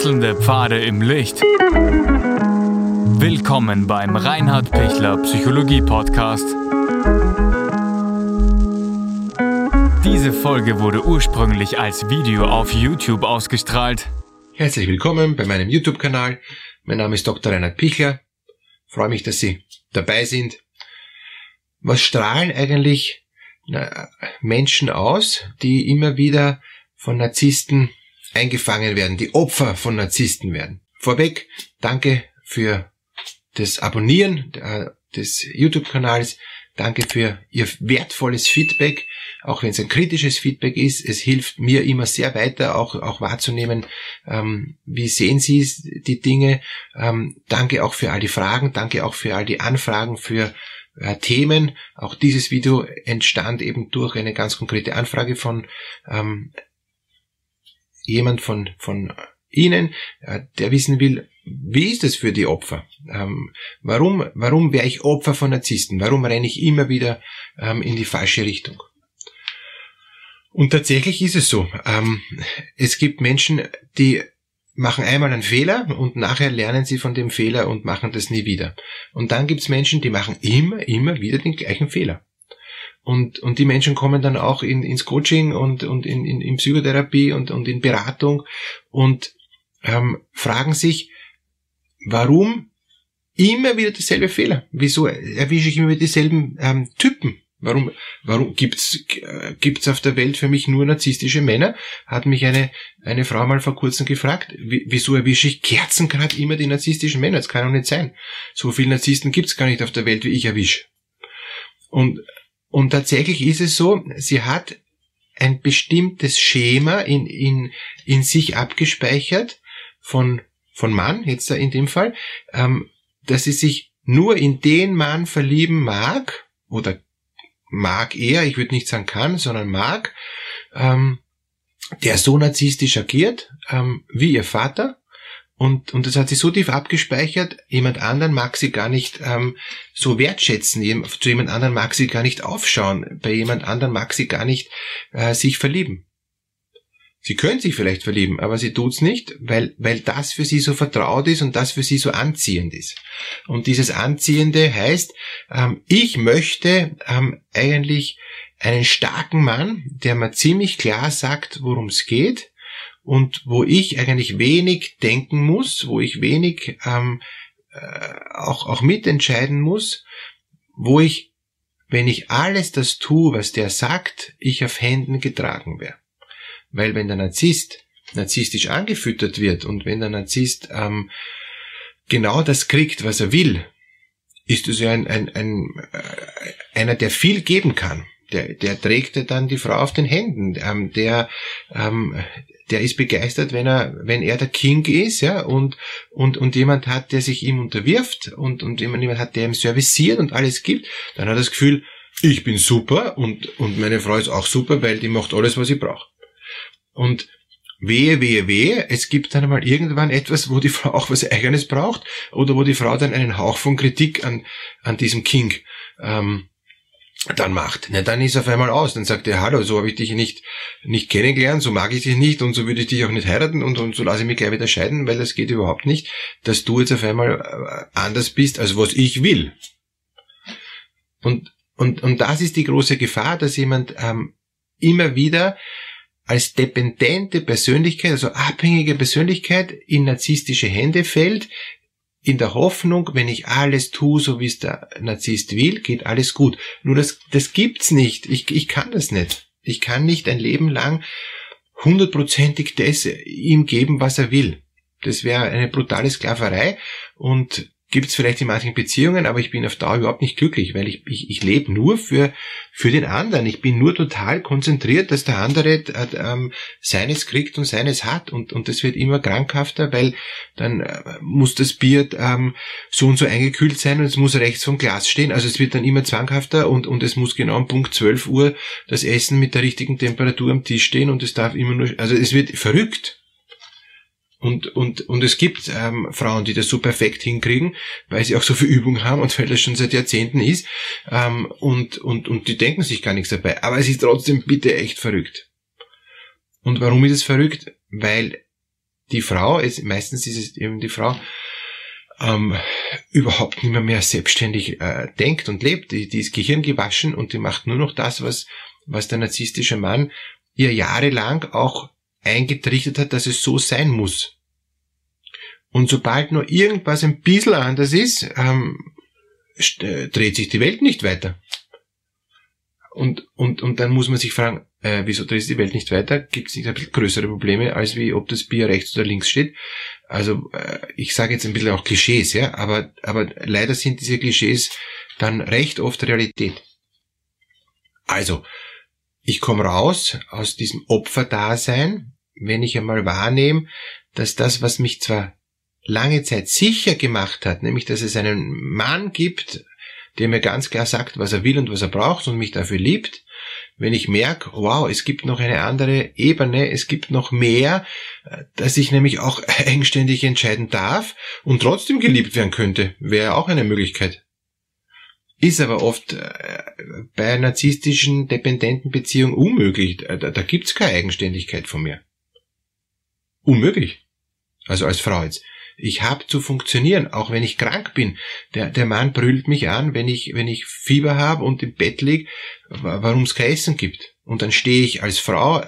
Wechselnde Pfade im Licht. Willkommen beim Reinhard Pichler Psychologie Podcast. Diese Folge wurde ursprünglich als Video auf YouTube ausgestrahlt. Herzlich willkommen bei meinem YouTube-Kanal. Mein Name ist Dr. Reinhard Pichler. freue mich, dass Sie dabei sind. Was strahlen eigentlich Menschen aus, die immer wieder von Narzissten eingefangen werden, die Opfer von Narzissten werden. Vorweg, danke für das Abonnieren äh, des YouTube-Kanals. Danke für Ihr wertvolles Feedback, auch wenn es ein kritisches Feedback ist. Es hilft mir immer sehr weiter, auch, auch wahrzunehmen, ähm, wie sehen Sie die Dinge. Ähm, danke auch für all die Fragen, danke auch für all die Anfragen, für äh, Themen. Auch dieses Video entstand eben durch eine ganz konkrete Anfrage von ähm, jemand von, von Ihnen, äh, der wissen will, wie ist es für die Opfer? Ähm, warum, warum wäre ich Opfer von Narzissten? Warum renne ich immer wieder ähm, in die falsche Richtung? Und tatsächlich ist es so. Ähm, es gibt Menschen, die machen einmal einen Fehler und nachher lernen sie von dem Fehler und machen das nie wieder. Und dann gibt es Menschen, die machen immer, immer wieder den gleichen Fehler. Und, und die Menschen kommen dann auch in, ins Coaching und, und in, in, in Psychotherapie und, und in Beratung und ähm, fragen sich, warum immer wieder dieselbe Fehler? Wieso erwische ich immer dieselben ähm, Typen? Warum, warum gibt's, äh, gibt's auf der Welt für mich nur narzisstische Männer? Hat mich eine, eine Frau mal vor kurzem gefragt, wieso erwische ich Kerzengrad immer die narzisstischen Männer? Das kann doch nicht sein. So viele Narzissten gibt's gar nicht auf der Welt, wie ich erwische. Und und tatsächlich ist es so, sie hat ein bestimmtes Schema in, in, in sich abgespeichert von, von Mann, jetzt in dem Fall, ähm, dass sie sich nur in den Mann verlieben mag, oder mag er, ich würde nicht sagen kann, sondern mag, ähm, der so narzisstisch agiert, ähm, wie ihr Vater, und, und das hat sie so tief abgespeichert, jemand anderen mag sie gar nicht ähm, so wertschätzen, zu jemand anderen mag sie gar nicht aufschauen, bei jemand anderen mag sie gar nicht äh, sich verlieben. Sie können sich vielleicht verlieben, aber sie tut's nicht, weil, weil das für sie so vertraut ist und das für sie so anziehend ist. Und dieses Anziehende heißt, ähm, ich möchte ähm, eigentlich einen starken Mann, der mir ziemlich klar sagt, worum es geht, und wo ich eigentlich wenig denken muss, wo ich wenig ähm, äh, auch, auch mitentscheiden muss, wo ich, wenn ich alles das tue, was der sagt, ich auf Händen getragen wäre. Weil wenn der Narzisst narzisstisch angefüttert wird und wenn der Narzisst ähm, genau das kriegt, was er will, ist es ja ein, ein, ein, äh, einer, der viel geben kann. Der, der trägt dann die Frau auf den Händen. Ähm, der, ähm, der ist begeistert, wenn er, wenn er der King ist, ja, und, und, und jemand hat, der sich ihm unterwirft und, und jemand hat, der ihm serviciert und alles gibt, dann hat er das Gefühl, ich bin super und, und meine Frau ist auch super, weil die macht alles, was ich brauche. Und wehe, wehe, wehe, es gibt dann einmal irgendwann etwas, wo die Frau auch was Eigenes braucht oder wo die Frau dann einen Hauch von Kritik an, an diesem King ähm, dann macht. Na, dann ist er auf einmal aus. Dann sagt er, hallo, so habe ich dich nicht, nicht kennengelernt, so mag ich dich nicht und so würde ich dich auch nicht heiraten und, und so lasse ich mich gleich wieder scheiden, weil das geht überhaupt nicht, dass du jetzt auf einmal äh, anders bist, als was ich will. Und, und, und das ist die große Gefahr, dass jemand ähm, immer wieder als dependente Persönlichkeit, also abhängige Persönlichkeit in narzisstische Hände fällt, in der Hoffnung, wenn ich alles tue, so wie es der Narzisst will, geht alles gut. Nur das, das gibt's nicht. Ich, ich kann das nicht. Ich kann nicht ein Leben lang hundertprozentig das ihm geben, was er will. Das wäre eine brutale Sklaverei und gibt es vielleicht in manchen Beziehungen, aber ich bin auf Dauer überhaupt nicht glücklich, weil ich, ich, ich lebe nur für, für den anderen. Ich bin nur total konzentriert, dass der andere äh, ähm, seines kriegt und seines hat und, und das wird immer krankhafter, weil dann äh, muss das Bier ähm, so und so eingekühlt sein und es muss rechts vom Glas stehen. Also es wird dann immer zwanghafter und, und es muss genau um Punkt 12 Uhr das Essen mit der richtigen Temperatur am Tisch stehen und es darf immer nur, also es wird verrückt. Und, und, und es gibt ähm, Frauen, die das so perfekt hinkriegen, weil sie auch so viel Übung haben und weil das schon seit Jahrzehnten ist. Ähm, und, und, und die denken sich gar nichts dabei. Aber es ist trotzdem bitte echt verrückt. Und warum ist es verrückt? Weil die Frau, ist, meistens ist es eben die Frau, ähm, überhaupt nicht mehr, mehr selbstständig äh, denkt und lebt. Die, die ist Gehirn gewaschen und die macht nur noch das, was, was der narzisstische Mann ihr jahrelang auch eingetrichtert hat, dass es so sein muss. Und sobald nur irgendwas ein bisschen anders ist, ähm, äh, dreht sich die Welt nicht weiter. Und, und, und dann muss man sich fragen, äh, wieso dreht sich die Welt nicht weiter? Gibt es nicht ein bisschen größere Probleme, als wie ob das Bier rechts oder links steht? Also äh, ich sage jetzt ein bisschen auch Klischees, ja, aber, aber leider sind diese Klischees dann recht oft Realität. Also, ich komme raus aus diesem Opferdasein, wenn ich einmal wahrnehme, dass das, was mich zwar lange Zeit sicher gemacht hat, nämlich dass es einen Mann gibt, der mir ganz klar sagt, was er will und was er braucht und mich dafür liebt, wenn ich merke, wow, es gibt noch eine andere Ebene, es gibt noch mehr, dass ich nämlich auch eigenständig entscheiden darf und trotzdem geliebt werden könnte, wäre auch eine Möglichkeit. Ist aber oft äh, bei narzisstischen, dependenten Beziehungen unmöglich. Da, da gibt's keine Eigenständigkeit von mir. Unmöglich. Also als Frau jetzt. Ich habe zu funktionieren, auch wenn ich krank bin. Der, der Mann brüllt mich an, wenn ich, wenn ich Fieber habe und im Bett lieg, warum es kein Essen gibt. Und dann stehe ich als Frau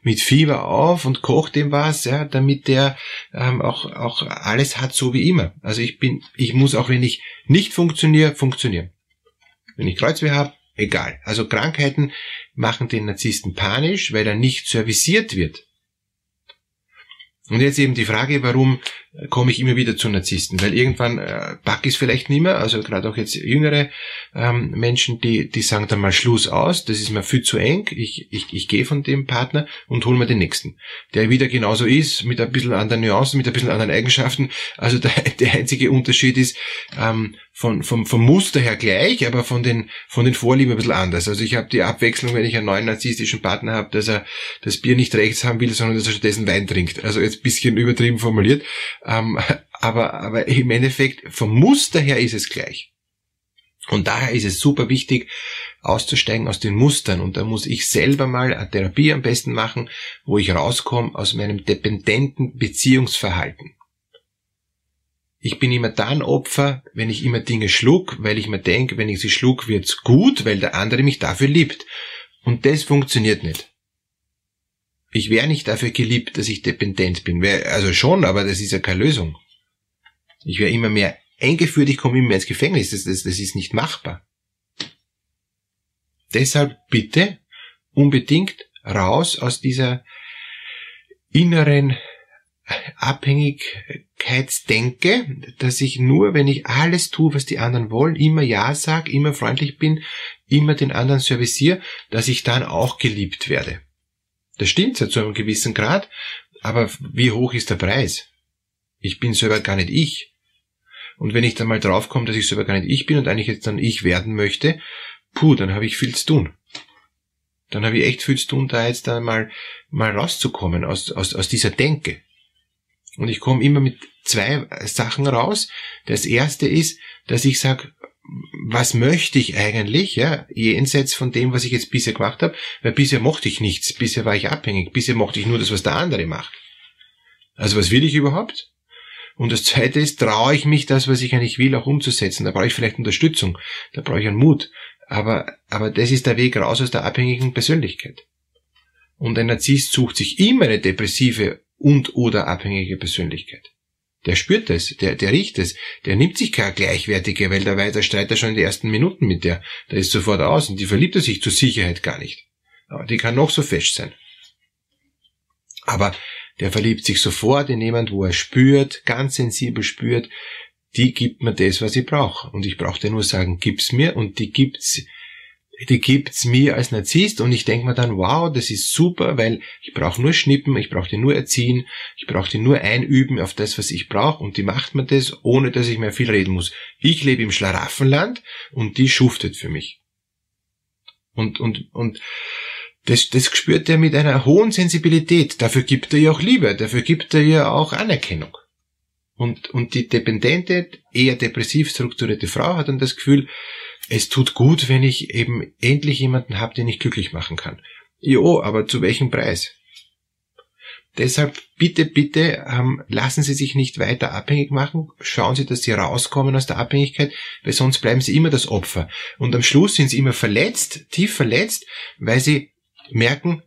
mit Fieber auf und koche dem was, ja, damit der ähm, auch, auch alles hat, so wie immer. Also ich bin, ich muss auch, wenn ich nicht funktioniere, funktionieren. Wenn ich Kreuzweh habe, egal. Also Krankheiten machen den Narzissten panisch, weil er nicht serviciert wird. Und jetzt eben die Frage, warum komme ich immer wieder zu Narzissten? Weil irgendwann äh, pack ich es vielleicht nicht mehr, also gerade auch jetzt jüngere ähm, Menschen, die, die sagen dann mal Schluss aus, das ist mir viel zu eng, ich, ich, ich gehe von dem Partner und hole mir den nächsten, der wieder genauso ist, mit ein bisschen anderen Nuancen, mit ein bisschen anderen Eigenschaften. Also der, der einzige Unterschied ist, ähm, von, vom, vom Muster her gleich, aber von den, von den Vorlieben ein bisschen anders. Also ich habe die Abwechslung, wenn ich einen neuen narzisstischen Partner habe, dass er das Bier nicht rechts haben will, sondern dass er stattdessen Wein trinkt. Also jetzt bisschen übertrieben formuliert. Ähm, aber, aber im Endeffekt, vom Muster her ist es gleich. Und daher ist es super wichtig, auszusteigen aus den Mustern. Und da muss ich selber mal eine Therapie am besten machen, wo ich rauskomme aus meinem dependenten Beziehungsverhalten. Ich bin immer dann Opfer, wenn ich immer Dinge schluck, weil ich mir denke, wenn ich sie schluck, wird's gut, weil der andere mich dafür liebt. Und das funktioniert nicht. Ich wäre nicht dafür geliebt, dass ich dependent bin. Also schon, aber das ist ja keine Lösung. Ich wäre immer mehr eingeführt, ich komme immer mehr ins Gefängnis. Das, das, das ist nicht machbar. Deshalb bitte unbedingt raus aus dieser inneren Abhängigkeitsdenke, dass ich nur, wenn ich alles tue, was die anderen wollen, immer Ja sag, immer freundlich bin, immer den anderen serviciere, dass ich dann auch geliebt werde. Das stimmt ja zu einem gewissen Grad, aber wie hoch ist der Preis? Ich bin selber gar nicht ich. Und wenn ich dann mal draufkomme, dass ich selber gar nicht ich bin und eigentlich jetzt dann ich werden möchte, puh, dann habe ich viel zu tun. Dann habe ich echt viel zu tun, da jetzt dann mal, mal rauszukommen aus, aus, aus dieser Denke. Und ich komme immer mit zwei Sachen raus. Das erste ist, dass ich sage, was möchte ich eigentlich, ja, jenseits von dem, was ich jetzt bisher gemacht habe, weil bisher mochte ich nichts, bisher war ich abhängig, bisher mochte ich nur das, was der andere macht. Also was will ich überhaupt? Und das zweite ist, traue ich mich, das, was ich eigentlich will, auch umzusetzen. Da brauche ich vielleicht Unterstützung, da brauche ich einen Mut. Aber, aber das ist der Weg raus aus der abhängigen Persönlichkeit. Und ein Narzisst sucht sich immer eine depressive und oder abhängige Persönlichkeit. Der spürt es, der, der riecht es, der nimmt sich keine gleichwertige, weil der weiter streitet schon in den ersten Minuten mit der. Der ist sofort aus und die verliebt er sich zur Sicherheit gar nicht. Aber die kann noch so fest sein. Aber der verliebt sich sofort in jemand, wo er spürt, ganz sensibel spürt, die gibt mir das, was ich brauche. Und ich brauche dir nur sagen, gib's mir und die gibt's die gibt's mir als Narzisst und ich denke mir dann, wow, das ist super, weil ich brauche nur schnippen, ich brauche die nur erziehen, ich brauche die nur einüben auf das, was ich brauche und die macht mir das, ohne dass ich mehr viel reden muss. Ich lebe im Schlaraffenland und die schuftet für mich. Und, und, und das, das spürt er mit einer hohen Sensibilität. Dafür gibt er ihr auch Liebe, dafür gibt er ihr auch Anerkennung. Und, und die dependente, eher depressiv strukturierte Frau hat dann das Gefühl, es tut gut, wenn ich eben endlich jemanden habe, den ich glücklich machen kann. Jo, aber zu welchem Preis? Deshalb bitte, bitte ähm, lassen Sie sich nicht weiter abhängig machen. Schauen Sie, dass Sie rauskommen aus der Abhängigkeit, weil sonst bleiben Sie immer das Opfer. Und am Schluss sind Sie immer verletzt, tief verletzt, weil Sie merken,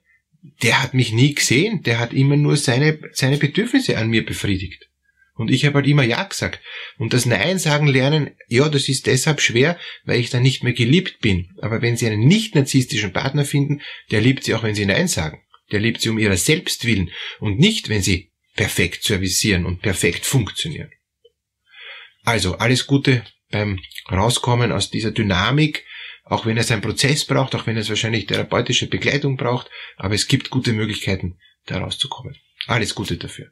der hat mich nie gesehen, der hat immer nur seine, seine Bedürfnisse an mir befriedigt. Und ich habe halt immer Ja gesagt. Und das Nein sagen lernen, ja, das ist deshalb schwer, weil ich dann nicht mehr geliebt bin. Aber wenn Sie einen nicht narzisstischen Partner finden, der liebt Sie auch, wenn Sie Nein sagen. Der liebt Sie um Ihrer selbst willen und nicht, wenn Sie perfekt servicieren und perfekt funktionieren. Also, alles Gute beim Rauskommen aus dieser Dynamik, auch wenn es einen Prozess braucht, auch wenn es wahrscheinlich therapeutische Begleitung braucht, aber es gibt gute Möglichkeiten, da rauszukommen. Alles Gute dafür.